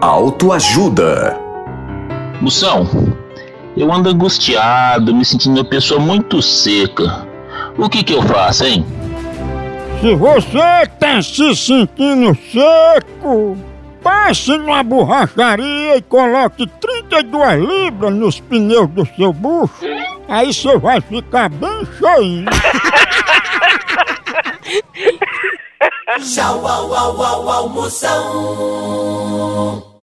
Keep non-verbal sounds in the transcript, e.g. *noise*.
Autoajuda. Moção, eu ando angustiado, me sentindo uma pessoa muito seca. O que que eu faço, hein? Se você tá se sentindo seco, passe numa borracharia e coloque 32 libras nos pneus do seu bucho. Aí você vai ficar bem cheio. *laughs* Tchau, au, au, au, au, moção.